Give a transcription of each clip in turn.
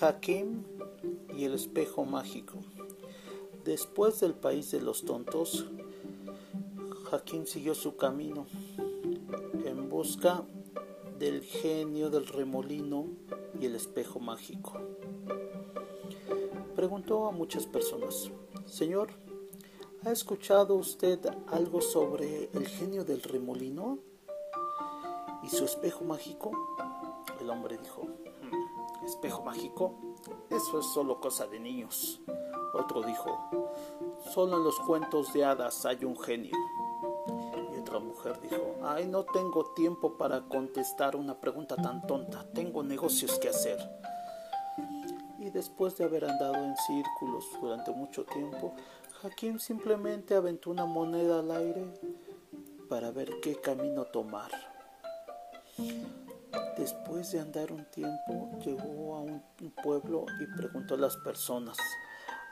Hakim y el espejo mágico. Después del país de los tontos, Hakim siguió su camino en busca del genio del remolino y el espejo mágico. Preguntó a muchas personas, Señor, ¿ha escuchado usted algo sobre el genio del remolino y su espejo mágico? El hombre dijo, espejo mágico, eso es solo cosa de niños. Otro dijo, solo en los cuentos de hadas hay un genio. Y otra mujer dijo, ay, no tengo tiempo para contestar una pregunta tan tonta, tengo negocios que hacer. Y después de haber andado en círculos durante mucho tiempo, Hakim simplemente aventó una moneda al aire para ver qué camino tomar. Después de andar un tiempo, llegó a un pueblo y preguntó a las personas,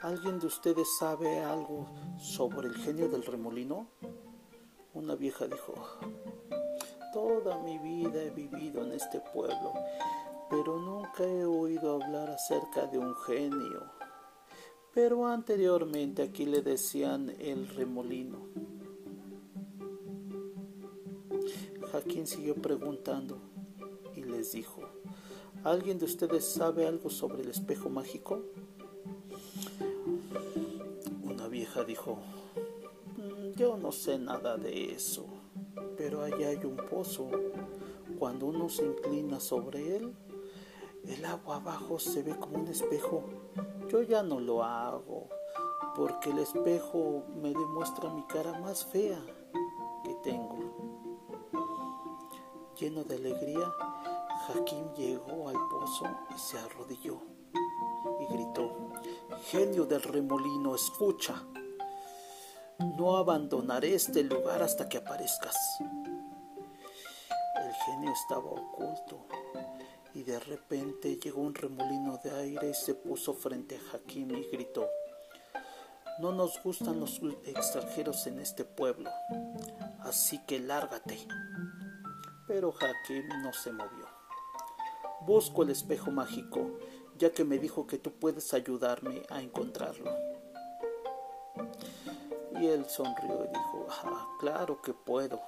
¿alguien de ustedes sabe algo sobre el genio del remolino? Una vieja dijo, toda mi vida he vivido en este pueblo, pero nunca he oído hablar acerca de un genio. Pero anteriormente aquí le decían el remolino. Jaquín siguió preguntando dijo, ¿alguien de ustedes sabe algo sobre el espejo mágico? Una vieja dijo, mm, yo no sé nada de eso, pero allá hay un pozo. Cuando uno se inclina sobre él, el agua abajo se ve como un espejo. Yo ya no lo hago, porque el espejo me demuestra mi cara más fea que tengo. Lleno de alegría, Jaquín llegó al pozo y se arrodilló y gritó, Genio del remolino, escucha, no abandonaré este lugar hasta que aparezcas. El genio estaba oculto y de repente llegó un remolino de aire y se puso frente a Hakim y gritó, no nos gustan los extranjeros en este pueblo, así que lárgate pero Hakim no se movió. Busco el espejo mágico, ya que me dijo que tú puedes ayudarme a encontrarlo. Y él sonrió y dijo, ah, claro que puedo.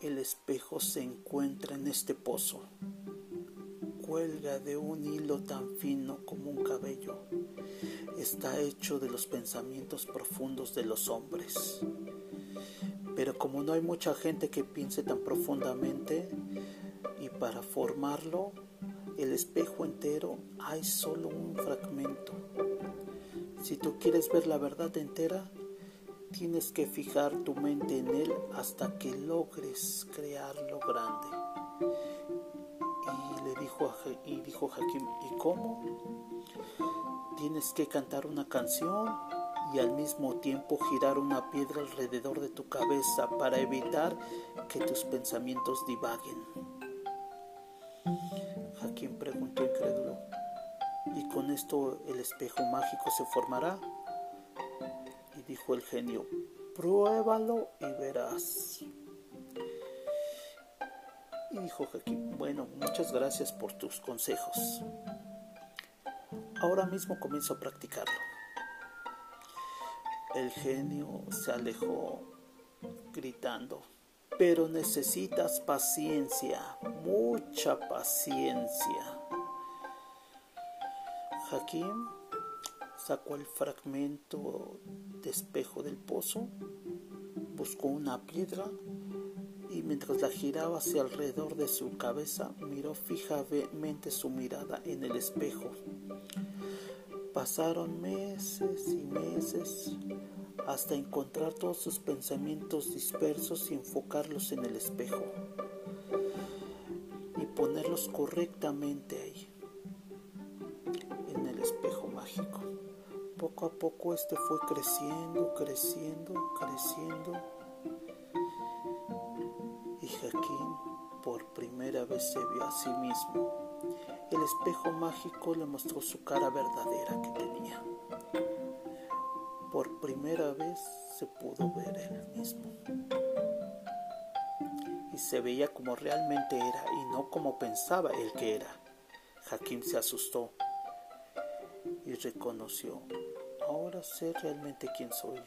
El espejo se encuentra en este pozo. Cuelga de un hilo tan fino como un cabello. Está hecho de los pensamientos profundos de los hombres. Pero como no hay mucha gente que piense tan profundamente para formarlo, el espejo entero hay solo un fragmento. Si tú quieres ver la verdad entera, tienes que fijar tu mente en él hasta que logres crearlo grande. Y le dijo, y dijo Hakim, ¿y cómo? Tienes que cantar una canción y al mismo tiempo girar una piedra alrededor de tu cabeza para evitar que tus pensamientos divaguen. Hakim preguntó incrédulo, ¿y con esto el espejo mágico se formará? Y dijo el genio, pruébalo y verás. Y dijo Hakim, bueno, muchas gracias por tus consejos. Ahora mismo comienzo a practicarlo. El genio se alejó gritando, pero necesitas paciencia, mucha paciencia. Hakim sacó el fragmento de espejo del pozo, buscó una piedra y mientras la giraba hacia alrededor de su cabeza, miró fijamente su mirada en el espejo. Pasaron meses y meses hasta encontrar todos sus pensamientos dispersos y enfocarlos en el espejo y ponerlos correctamente ahí, en el espejo mágico. Poco a poco este fue creciendo, creciendo, creciendo y Jaquín por primera vez se vio a sí mismo el espejo mágico le mostró su cara verdadera que tenía. Por primera vez se pudo ver él mismo. Y se veía como realmente era y no como pensaba él que era. Hakim se asustó y reconoció, ahora sé realmente quién soy.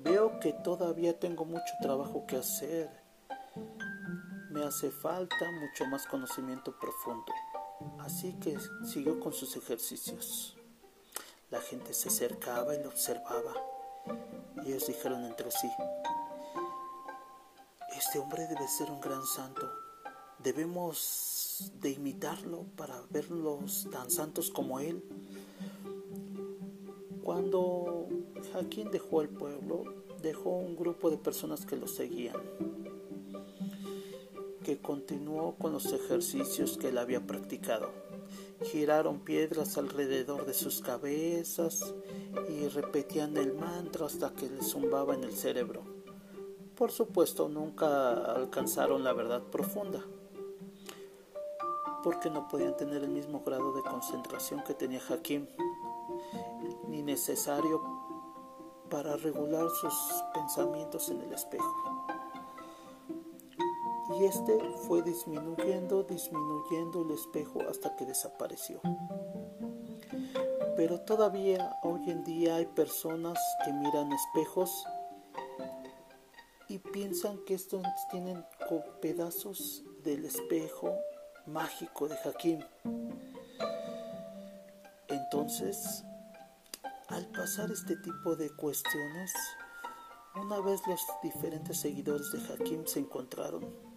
Veo que todavía tengo mucho trabajo que hacer. Me hace falta mucho más conocimiento profundo. Así que siguió con sus ejercicios. La gente se acercaba y lo observaba. Y ellos dijeron entre sí, este hombre debe ser un gran santo. Debemos de imitarlo para verlos tan santos como él. Cuando Jaquín dejó el pueblo, dejó un grupo de personas que lo seguían, que continuó con los ejercicios que él había practicado. Giraron piedras alrededor de sus cabezas y repetían el mantra hasta que les zumbaba en el cerebro. Por supuesto, nunca alcanzaron la verdad profunda, porque no podían tener el mismo grado de concentración que tenía Hakim ni necesario para regular sus pensamientos en el espejo. Y este fue disminuyendo, disminuyendo el espejo hasta que desapareció. Pero todavía hoy en día hay personas que miran espejos y piensan que estos tienen pedazos del espejo mágico de Hakim. Entonces, al pasar este tipo de cuestiones, una vez los diferentes seguidores de Hakim se encontraron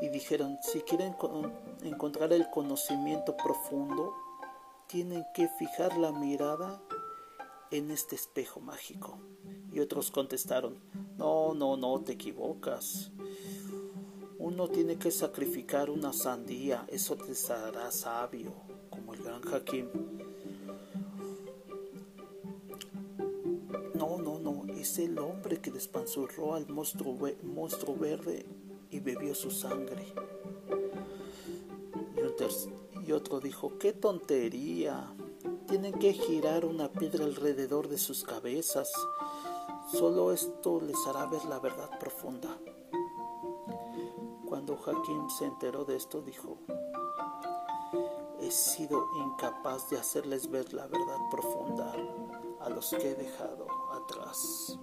y dijeron, si quieren encontrar el conocimiento profundo, tienen que fijar la mirada en este espejo mágico. Y otros contestaron, no, no, no, te equivocas. Uno tiene que sacrificar una sandía, eso te hará sabio, como el gran Hakim. es el hombre que despanzurró al monstruo, monstruo verde y bebió su sangre. Y, otro dijo, qué tontería, tienen que girar una piedra alrededor de sus cabezas, solo esto les hará ver la verdad profunda. Cuando Hakim se enteró de esto, dijo, he sido incapaz de hacerles ver la verdad profunda a los que he dejado atrás.